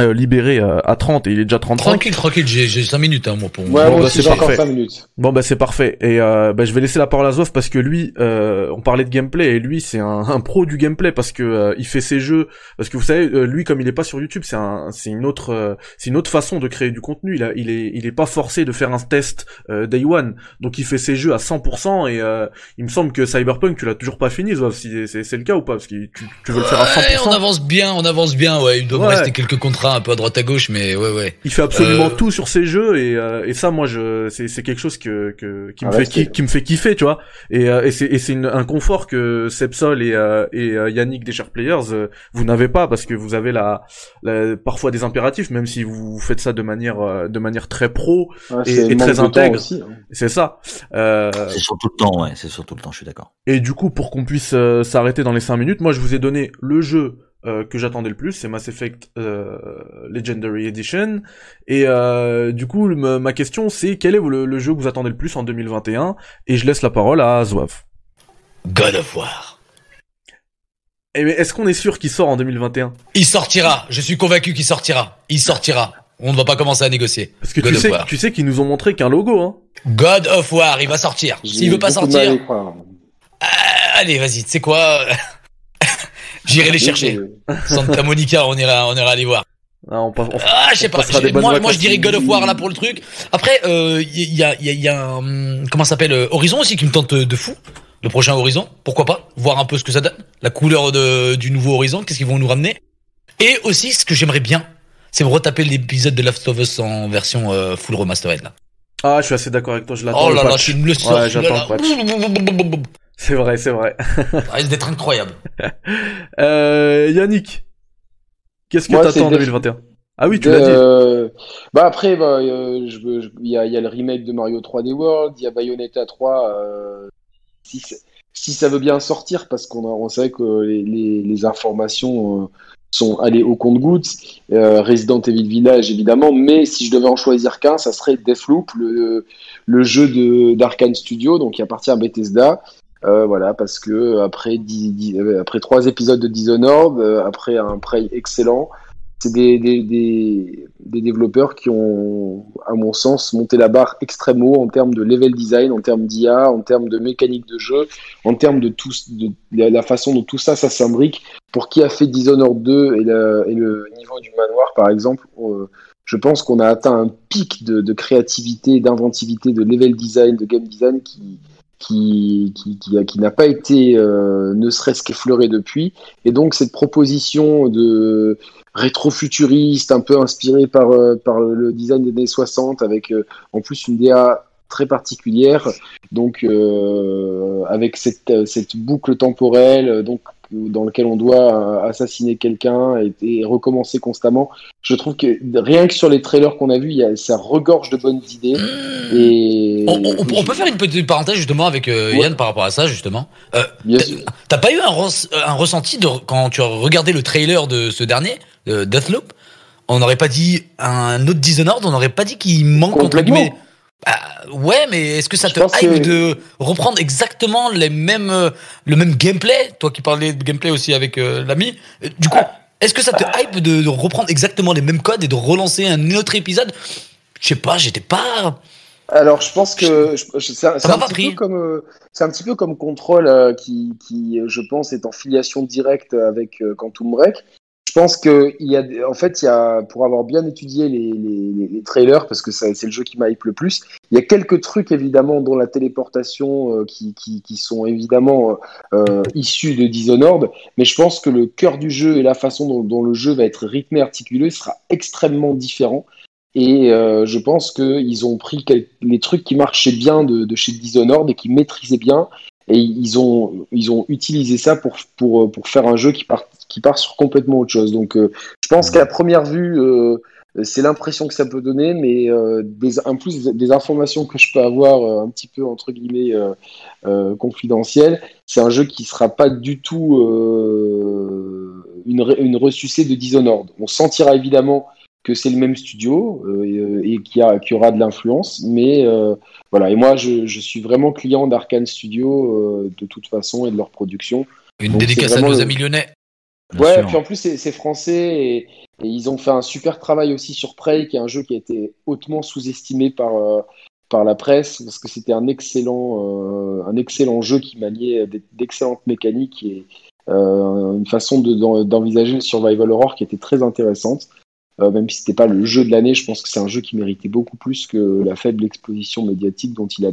euh, libérer euh, à 30 et il est déjà 35. Tranquille, tranquille, j'ai j'ai 5 minutes, hein, moi, pour Ouais, moi. Bon, moi bah, c'est parfait. 5 minutes. Bon bah c'est parfait et euh, bah, je vais laisser la parole à Zoff parce que lui euh, on parlait de gameplay et lui c'est un, un pro du gameplay parce que euh, il fait ses jeux parce que vous savez euh, lui comme il est pas sur YouTube c'est un c'est une autre euh, c'est une autre façon de créer du contenu il a il est il est pas forcé de faire un test euh, day one donc il fait ses jeux à 100% et euh, il me semble que Cyberpunk tu l'as toujours pas fini Zoff si c'est c'est le cas ou pas parce que tu, tu veux le faire à Ouais, on 100% avance bien, on avance bien, ouais. Il doit Ouais. rester quelques contrats un peu à droite à gauche, mais ouais, ouais. Il fait absolument Euh, tout sur ses jeux et, euh, et ça moi je c'est c'est quelque chose que, que qui me Ah, fait qui, qui me fait kiffer tu vois et, euh, et c'est et c'est une- un confort que Sepsol et euh, et euh, Yannick des Sharp Players euh, vous n'avez pas parce que vous avez la, la- parfois des impératifs même si vous faites ça de manière euh, de manière très pro Ouais, Et- très intègre. aussi. hein. c'est ça euh, C'est surtout le temps, ouais, c'est surtout le temps, je suis d'accord. et du coup pour qu'on puisse euh, s'arrêter dans les 5 minutes moi je vous ai donné le jeu euh, que j'attendais le plus, c'est Mass Effect euh, Legendary Edition. Et euh, du coup, le- ma question c'est quel est le, le jeu que vous attendez le plus en 2021 Et je laisse la parole à Zouave. God of War. Et mais est-ce qu'on est sûr qu'il sort en 2021 Il sortira. Je suis convaincu qu'il sortira. Il sortira. On ne va pas commencer à négocier. Parce que God tu of sais, War. tu sais qu'ils nous ont montré qu'un logo, hein. God of War, il va sortir. S'il veut pas sortir, euh, allez, vas-y, tu sais quoi? J'irai les chercher. Euh, Santa Monica, on ira, on ira aller voir. Ah, on, passe- on- Ah, je sais pas. Moi, moi, je dirais God of War là pour le truc. Après, euh, il y a, il y a, il y a un, comment ça s'appelle euh, Horizon aussi qui me tente de fou. Le prochain Horizon, pourquoi pas Voir un peu ce que ça donne, la couleur de, du nouveau Horizon, qu'est-ce qu'ils vont nous ramener. Et aussi, ce que j'aimerais bien, c'est me retaper l'épisode de Last of Us en version euh, full remastered là. Ah, je suis assez d'accord avec toi, je l'attends. Oh là là, je le sors. Ouais, j'attends C'est vrai, c'est vrai. Ça risque d'être incroyable. Euh, Yannick, qu'est-ce que Moi, t'attends en c'est 2021 Ah oui, tu l'as dit. Euh, bah après, bah, euh, je veux- je- il y a, il y a le remake de Mario 3D World, il y a Bayonetta 3. euh, si, ça veut bien sortir, parce qu'on a- on savait que les, les, les informations euh, sont allées au compte-gouttes. Euh, Resident Evil Village, évidemment, mais si je devais en choisir qu'un, ça serait Deathloop, le, le jeu de d'Arkane Studio, donc qui appartient à Bethesda. Euh, voilà, parce que après, euh, trois épisodes de Dishonored, euh, après un prey excellent, c'est des, développeurs qui ont, à mon sens, monté la barre extrêmement haut en termes de level design, en termes d'IA, en termes de mécanique de jeu, en termes de, tout, de la, façon dont tout ça, ça s'imbrique. Pour qui a fait Dishonored 2 et le, niveau du manoir, par exemple, euh, je pense qu'on a atteint un pic de créativité, d'inventivité, de level design, de game design qui, qui, qui, qui, qui n'a pas été euh, ne serait-ce qu'effleuré depuis. Et donc cette proposition de rétro-futuriste, un peu inspirée par, euh, par le design des années 60, avec euh, en plus une DA très particulière, donc euh, avec cette, euh, cette boucle temporelle, donc dans lequel on doit euh, assassiner quelqu'un et, et recommencer constamment. Je trouve que rien que sur les trailers qu'on a vus, il y a, ça regorge de bonnes idées. Et On, on- on peut faire une petite parenthèse justement avec euh, Ouais. Yann par rapport à ça justement. Euh. T'as pas eu un, res- un ressenti de quand tu as regardé le trailer de ce dernier, de Deathloop? On n'aurait pas dit un autre Dishonored, on n'aurait pas dit qu'il manque entre Complètement. guillemets. Bah, ouais, mais est-ce que ça Je te hype que- de reprendre exactement les mêmes, le même gameplay? Toi qui parlais de gameplay aussi avec euh, l'ami. Du coup, est-ce que ça te hype de, de reprendre exactement les mêmes codes et de relancer un autre épisode? Je sais pas, j'étais pas. Alors, je pense que c'est un, petit peu comme euh, c'est un petit peu comme Control euh, qui, qui, je pense, est en filiation directe avec euh, Quantum Break. Je pense que il y a, en fait, il y a, pour avoir bien étudié les, trailers, parce que c'est le jeu qui m'a hype le plus, il y a quelques trucs évidemment, dont la téléportation, euh, qui, sont évidemment euh, euh, issus de Dishonored, mais je pense que le cœur du jeu et la façon dont, le jeu va être rythmé, articulé, sera extrêmement différent. Et je pense qu'ils ont pris les trucs qui marchaient bien de, de chez Dishonored et qui maîtrisaient bien, et ils ont, ils ont utilisé ça pour, pour, pour faire un jeu qui part, qui part sur complètement autre chose. Donc euh, je pense qu'à première vue, euh, c'est l'impression que ça peut donner, mais euh, des, en plus des informations que je peux avoir un petit peu entre guillemets confidentielles, c'est un jeu qui sera pas du tout une, une ressucée de Dishonored. On sentira évidemment que c'est le même studio euh, et, et qu'il y, a- qu'il y aura de l'influence, mais euh, voilà. Et moi, je, je suis vraiment client d'Arkane Studio euh, de toute façon et de leur production. Une Donc, dédicace à nos le- amis lyonnais. Bien ouais, sûr. puis en plus c'est français et, et ils ont fait un super travail aussi sur Prey, qui est un jeu qui a été hautement sous-estimé par euh, par la presse parce que c'était un excellent euh, un excellent jeu qui maniait d'excellentes mécaniques et euh, une façon de- d'en- d'envisager le survival horror qui était très intéressante. Euh, même si c'était pas le jeu de l'année, je pense que c'est un jeu qui méritait beaucoup plus que la faible exposition médiatique dont il a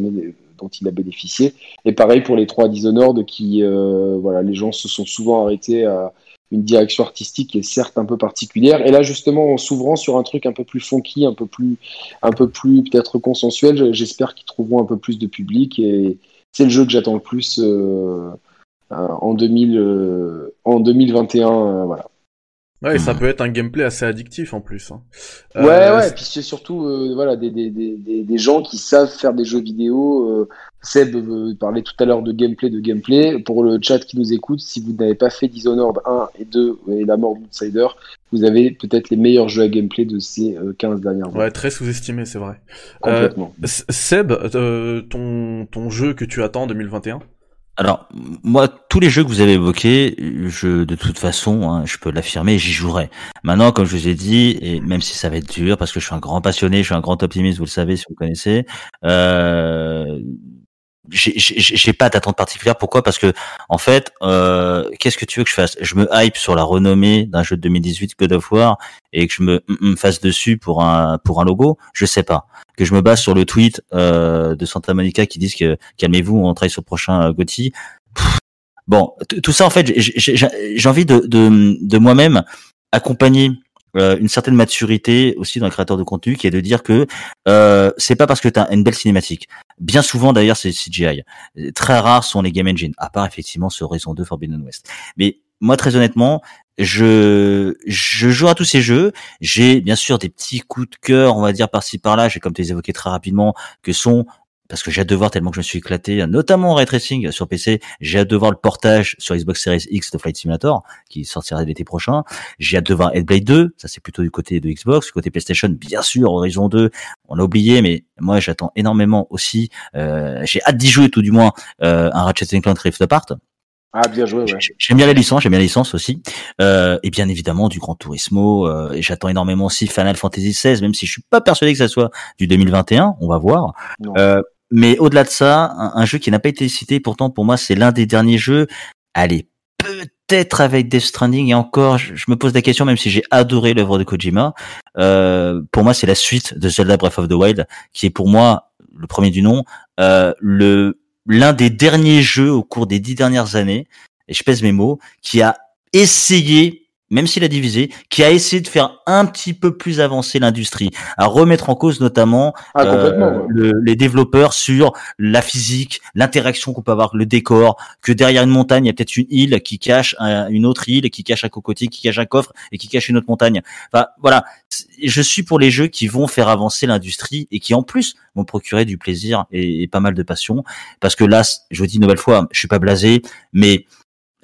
dont il a bénéficié. Et pareil pour les trois Dishonored qui, euh, voilà, les gens se sont souvent arrêtés à une direction artistique qui est certes un peu particulière. Et là, justement, en s'ouvrant sur un truc un peu plus funky, un peu plus, un peu plus peut-être consensuel, j'espère qu'ils trouveront un peu plus de public. Et c'est le jeu que j'attends le plus euh, euh, en, 2000, euh, en 2021. euh, voilà. Ouais, et ça Mhm. peut être un gameplay assez addictif en plus. hein. Ouais, Euh, ouais, et puis c'est surtout euh, voilà, des, des, des, des, gens qui savent faire des jeux vidéo. Euh, Seb euh, parlait tout à l'heure de gameplay, de gameplay. Pour le chat qui nous écoute, si vous n'avez pas fait Dishonored 1 et 2 et la mort d'Outsider, vous avez peut-être les meilleurs jeux à gameplay de ces euh, 15 dernières années. Ouais, très sous-estimé, c'est vrai. Euh, Complètement. Seb, euh, ton, ton jeu que tu attends en 2021 Alors, moi, tous les jeux que vous avez évoqués, je, de toute façon, hein, je peux l'affirmer, j'y jouerai. Maintenant, comme je vous ai dit, et même si ça va être dur, parce que je suis un grand passionné, je suis un grand optimiste, vous le savez, si vous connaissez, euh, j'ai pas d'attente particulière. Pourquoi? Parce que en fait, euh, qu'est-ce que tu veux que je fasse? Je me hype sur la renommée d'un jeu de 2018 God of War et que je me, fasse dessus pour un pour un logo? Je sais pas. Que je me base sur le tweet euh, de Santa Monica qui disent que calmez-vous, on travaille sur le prochain Gotti. Bon, tout ça en fait, j'ai envie de, de, de moi-même accompagner euh, une certaine maturité aussi dans le créateur de contenu qui est de dire que euh, c'est pas parce que tu as une belle cinématique. Bien souvent d'ailleurs c'est CGI. Très rares sont les game engines, à part effectivement ce Horizon 2 Forbidden West. Mais moi très honnêtement, je je joue à tous ces jeux. J'ai bien sûr des petits coups de cœur, on va dire par-ci par-là. J'ai comme tu les évoqué très rapidement, que sont parce que j'ai hâte de voir tellement que je me suis éclaté, notamment en ray tracing sur PC. J'ai hâte de voir le portage sur Xbox Series X de Flight Simulator, qui sortira l'été prochain. J'ai hâte de voir Headblade 2, ça c'est plutôt du côté de Xbox, du côté PlayStation, bien sûr, Horizon 2, on l'a oublié, mais moi j'attends énormément aussi. Euh, j'ai hâte d'y jouer tout du moins euh, un Ratchet Clank Rift Apart. Ah, bien joué, ouais. J'aime bien la licence, j'aime bien la licence aussi. Euh, et bien évidemment du Grand Turismo. Euh, et j'attends énormément aussi Final Fantasy XVI, même si je suis pas persuadé que ça soit du 2021. On va voir. Euh, mais au-delà de ça, un, jeu qui n'a pas été cité, pourtant pour moi c'est l'un des derniers jeux. Allez, peut-être avec Death Stranding et encore, je, me pose la question, même si j'ai adoré l'œuvre de Kojima. Euh, pour moi, c'est la suite de Zelda Breath of the Wild, qui est pour moi le premier du nom, euh, le l'un des derniers jeux au cours des dix dernières années, et je pèse mes mots, qui a essayé même s'il a divisé, qui a essayé de faire un petit peu plus avancer l'industrie, à remettre en cause notamment ah, euh, les développeurs sur la physique, l'interaction qu'on peut avoir, le décor, que derrière une montagne, il y a peut-être une île qui cache une autre île, qui cache un cocotier, qui cache un coffre et qui cache une autre montagne. Enfin, voilà, je suis pour les jeux qui vont faire avancer l'industrie et qui en plus vont procurer du plaisir et, et pas mal de passion. Parce que là, je vous dis une nouvelle fois, je suis pas blasé, mais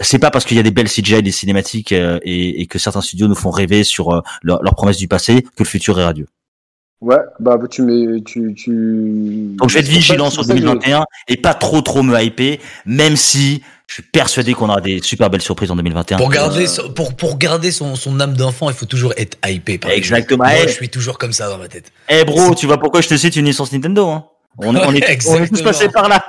c'est pas parce qu'il y a des belles CGI, des cinématiques euh, et, et, que certains studios nous font rêver sur euh, leurs leur promesses du passé que le futur est radieux. Ouais, bah tu mets, tu, tu. Donc je vais être vigilant sur 2021 et pas trop trop me hyper, même si je suis persuadé qu'on aura des super belles surprises en 2021. Pour garder, pour, pour garder son, son âme d'enfant, il faut toujours être hypé. Par Exactement. Moi, je suis toujours comme ça dans ma tête. Eh bro, tu vois pourquoi je te cite une licence Nintendo hein? On, on, est, on est tous passés par là.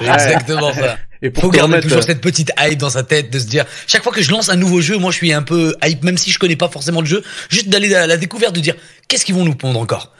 Exactement ça. Et pour garder toujours cette petite hype dans sa tête de se dire chaque fois que je lance un nouveau jeu, moi je suis un peu hype même si je connais pas forcément le jeu, juste d'aller à la découverte de dire qu'est-ce qu'ils vont nous pondre encore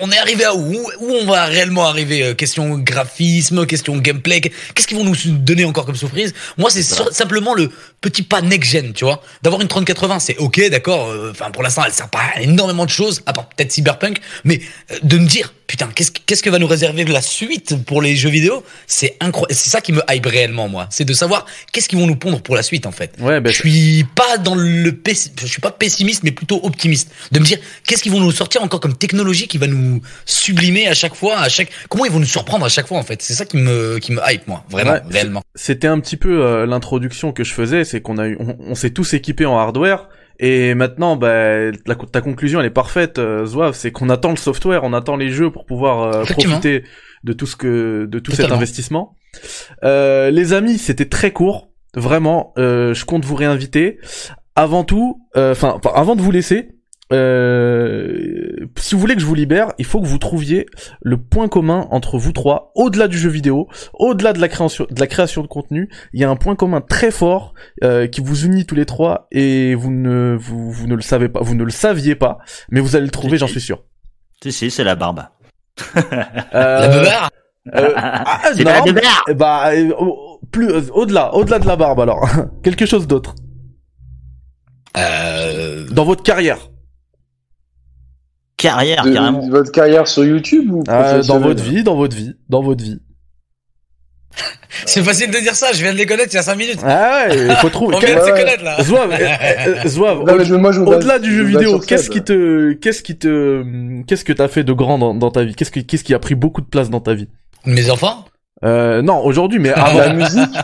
on est arrivé à où Où on va réellement arriver euh, Question graphisme, question gameplay. Qu'est-ce qu'ils vont nous donner encore comme surprise? Moi, c'est simplement le petit pas next-gen, tu vois. D'avoir une 3080, c'est ok, d'accord. Euh, enfin, pour l'instant, elle sert pas à énormément de choses, à part peut-être Cyberpunk. Mais euh, de me dire, putain, qu'est-ce qu'est-ce que va nous réserver la suite pour les jeux vidéo? C'est incroyable. C'est ça qui me hype réellement, moi. C'est de savoir qu'est-ce qu'ils vont nous pondre pour la suite, en fait. Ouais, ben je suis pas dans le je suis pas pessimiste, mais plutôt optimiste. De me dire, qu'est-ce qu'ils vont nous sortir encore comme technologie qui va nous sublimer à chaque fois, à chaque comment ils vont nous surprendre à chaque fois en fait? C'est ça qui me qui me hype moi, vraiment, réellement. C'était un petit peu euh, l'introduction que je faisais, c'est qu'on a eu, on, s'est tous équipés en hardware. Et maintenant, bah, ta conclusion elle est parfaite, euh, Zouave, c'est qu'on attend le software, on attend les jeux pour pouvoir euh, profiter de tout ce que, de tout cet investissement. Euh, les amis, c'était très court, vraiment. je compte vous réinviter. Avant tout, enfin, avant de vous laisser, euh, si vous voulez que je vous libère, il faut que vous trouviez le point commun entre vous trois, au-delà du jeu vidéo, au-delà de la création de la création de contenu, il y a un point commun très fort euh, qui vous unit tous les trois et vous ne vous, vous ne le savez pas, vous ne le saviez pas, mais vous allez le trouver, j'en suis sûr. Si si, c'est la barbe. euh, la euh, ah, c'est la barbe. Bah plus au-delà, au-delà de la barbe alors, quelque chose d'autre. Dans votre carrière carrière, carrément. Votre carrière sur YouTube ou euh, Dans votre vie, dans votre vie, dans votre vie. C'est facile de dire ça, je viens de les connaître il y a 5 minutes. Ah ouais, il faut trouver. On vient de se connaître là. Zouave, au-delà du jeu vidéo, qu'est-ce qui te, qu'est-ce qui te, qu'est-ce que t'as fait de grand dans, ta vie? Qu'est-ce qui, qu'est-ce qui a pris beaucoup de place dans ta vie? Mes enfants? Euh, Non, aujourd'hui, mais avant la musique?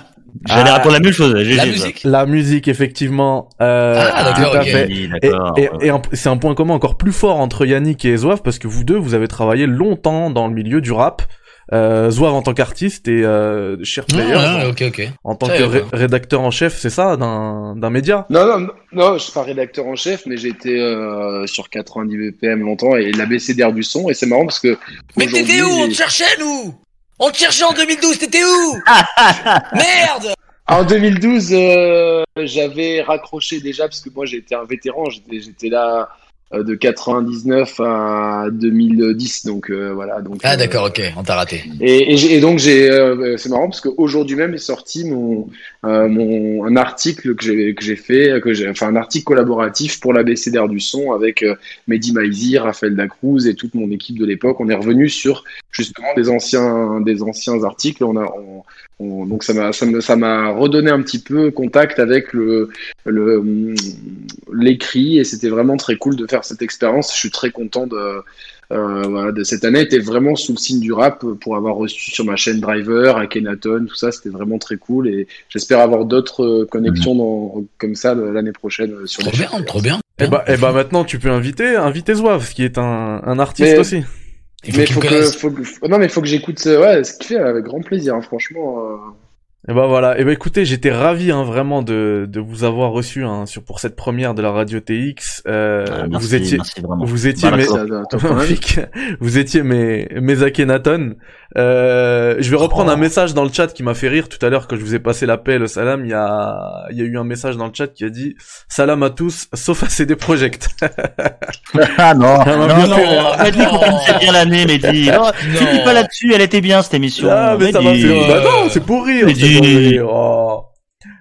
J'allais ah, répondre la même chose. La musique. La musique, effectivement. Euh, ah, d'accord, fait. et, et, c'est un point commun encore plus fort entre Yannick et Zouave parce que vous deux, vous avez travaillé longtemps dans le milieu du rap. Euh, Zouave en tant qu'artiste et euh, Cher Player Ouais, ouais, ok, ok. en tant que ré- rédacteur en chef, c'est ça, d'un d'un média? Non, non, non, je suis pas rédacteur en chef, mais j'ai été euh, sur 90 BPM longtemps et l'ABCDR du son. Et c'est marrant parce que. Mais t'étais où? On te cherchait, nous On te cherchait en 2012, t'étais où? Merde En 2012, euh, j'avais raccroché déjà parce que moi j'étais un vétéran, j'étais j'étais là euh, de 99 à 2010, donc euh, voilà. Donc, Ah euh, d'accord, ok, on t'a raté. Et, et, j'ai- et donc j'ai, euh, c'est marrant parce qu'aujourd'hui même est sorti mon, euh, mon un article que j'ai que j'ai fait, que j'ai, enfin un article collaboratif pour l'ABCDR du son avec euh, Mehdi Maizi, Raphaël Dacruz et toute mon équipe de l'époque. On est revenu sur justement des anciens des anciens articles. On a on- on- donc ça m'a ça me- ça m'a redonné un petit peu contact avec le le l'écrit et c'était vraiment très cool de faire cette expérience. Je suis très content de euh, voilà, de cette année était vraiment sous le signe du rap pour avoir reçu sur ma chaîne Driver, Akhenaton, tout ça, c'était vraiment très cool et j'espère avoir d'autres euh, connexions dans, comme ça l'année prochaine euh, sur Trop bien, trop bien. Et bah, et bah maintenant tu peux inviter, inviter Zouave, qui est un, un artiste Mais- aussi. Faut Mais faut que, faut que- non mais faut que j'écoute ce, ouais, ce qu'il fait avec grand plaisir, hein, franchement. Euh. Et bah voilà. Et bah écoutez, j'étais ravi hein, vraiment de, de vous avoir reçu hein, sur pour cette première de la radio TX. Euh, Ah, merci, vous étiez, merci vraiment. vous étiez Bah, mes, quand même. Magnifique. vous étiez mes mes Akhenaton. Euh, je vais reprendre Oh. un message dans le chat qui m'a fait rire tout à l'heure quand je vous ai passé l'appel salam. Il y a il y a eu un message dans le chat qui a dit salam à tous sauf à CD Project. Ah non, Ça m'a non, bien non, fait rire. on a dit qu'on finissait bien l'année, Mehdi. Non, tu dis pas là-dessus, elle était bien cette émission. ah mais ça m'a fait. Bah non, c'est pour rire. Oh.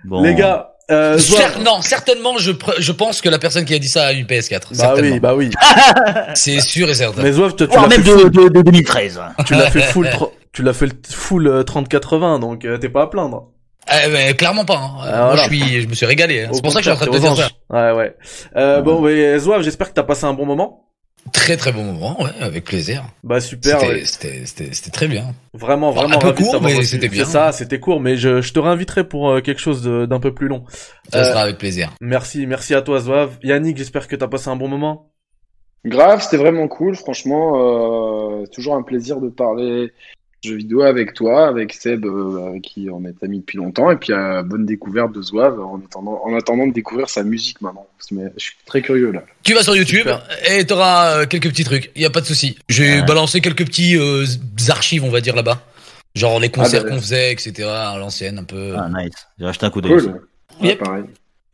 Bon. Les gars, euh, Zouave- Cer- non, certainement, je, je pense que la personne qui a dit ça a une PS4. bah oui, bah oui. C'est sûr et certain. Mais Zouave, toi, tu Voire l'as même fait, de, full- de, de 2013. tu l'as fait full, tu l'as fait full euh, 30-80, donc euh, t'es pas à plaindre. Eh ben, clairement pas. hein. Ah, Moi, voilà. je suis, je me suis régalé. hein. C'est pour ça que je suis en train de te dire ça. Ouais, ouais. Euh, bon, mais Zouave, j'espère que t'as passé un bon moment. Très très bon moment, ouais, avec plaisir. Bah super, C'était, ouais. c'était, c'était, c'était très bien. vraiment, Bon, vraiment un peu ravi de court, mais c'était bien. C'est ça, c'était court, mais je, je te réinviterai pour euh, quelque chose d'un peu plus long. Ça Euh, sera avec plaisir. Merci, merci à toi Zouave. Yannick, j'espère que t'as passé un bon moment. Grave, c'était vraiment cool, franchement, euh, toujours un plaisir de parler jeux vidéo avec toi, avec Seb, euh, avec qui on est amis depuis longtemps, et puis euh, bonne découverte de Zouave en attendant, en attendant de découvrir sa musique maintenant. Mais je suis très curieux là. Tu vas sur YouTube Super. et t'auras euh, quelques petits trucs. Y a pas de souci. J'ai Ouais. balancé quelques petits euh, archives, on va dire là-bas. Genre les concerts bah, qu'on faisait, etc. à l'ancienne, un peu. Ah, nice. J'ai acheté un coup d'œil. Cool. Ouais, Yep. pareil.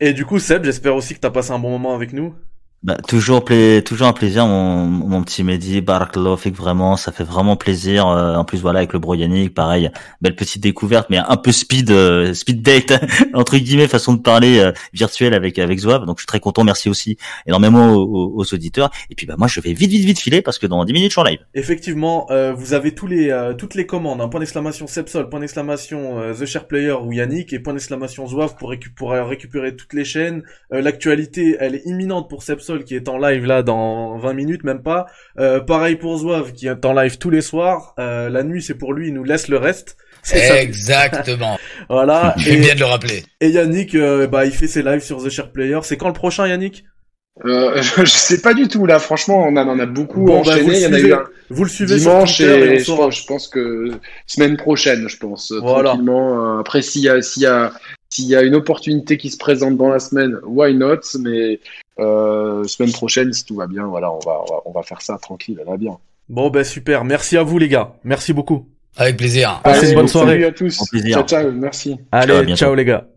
Et du coup, Seb, j'espère aussi que t'as passé un bon moment avec nous. Bah, toujours, toujours un plaisir, mon, mon petit Mehdi, Barakalofik, vraiment, ça fait vraiment plaisir. Euh, en plus, voilà, avec le bro Yannick, pareil, belle petite découverte, mais un peu speed, euh, speed date, entre guillemets, façon de parler euh, virtuelle avec avec. Donc, je suis très content. Merci aussi énormément aux, aux- aux auditeurs. Et puis, bah, moi, je vais vite, vite, vite filer parce que dans 10 minutes, je suis en live. Effectivement, euh, vous avez tous les euh, toutes les commandes, un point d'exclamation Sepsol, point d'exclamation euh, The Share Player ou Yannick et point d'exclamation Zouave pour, pour récupérer toutes les chaînes. L'actualité, elle est imminente pour Sepsol qui est en live là dans 20 minutes, même pas. Euh, pareil pour Zouave qui est en live tous les soirs. Euh, la nuit, c'est pour lui, il nous laisse le reste. Exactement. Voilà. Je Et, bien de le rappeler. et Yannick, euh, bah, il fait ses lives sur The Share Player. C'est quand le prochain, Yannick? Euh, je sais pas du tout là, franchement, on, a, on en a beaucoup Bon, bah, vous enchaîné. le Il y en a suivez eu un Vous le suivez dimanche sur et, et on je pense, je pense que semaine prochaine, je pense, Voilà. tranquillement. Après, s'il y a, s'il y a, s'il y a une opportunité qui se présente dans la semaine, why not? Mais euh, semaine prochaine, si tout va bien, voilà, on va, on va, on va faire ça tranquille, elle va bien. Bon, bah, super. Merci à vous, les gars. Merci beaucoup. Avec plaisir. Passez une bonne salut soirée. à tous. Ciao, ciao, merci. Allez, ciao les gars.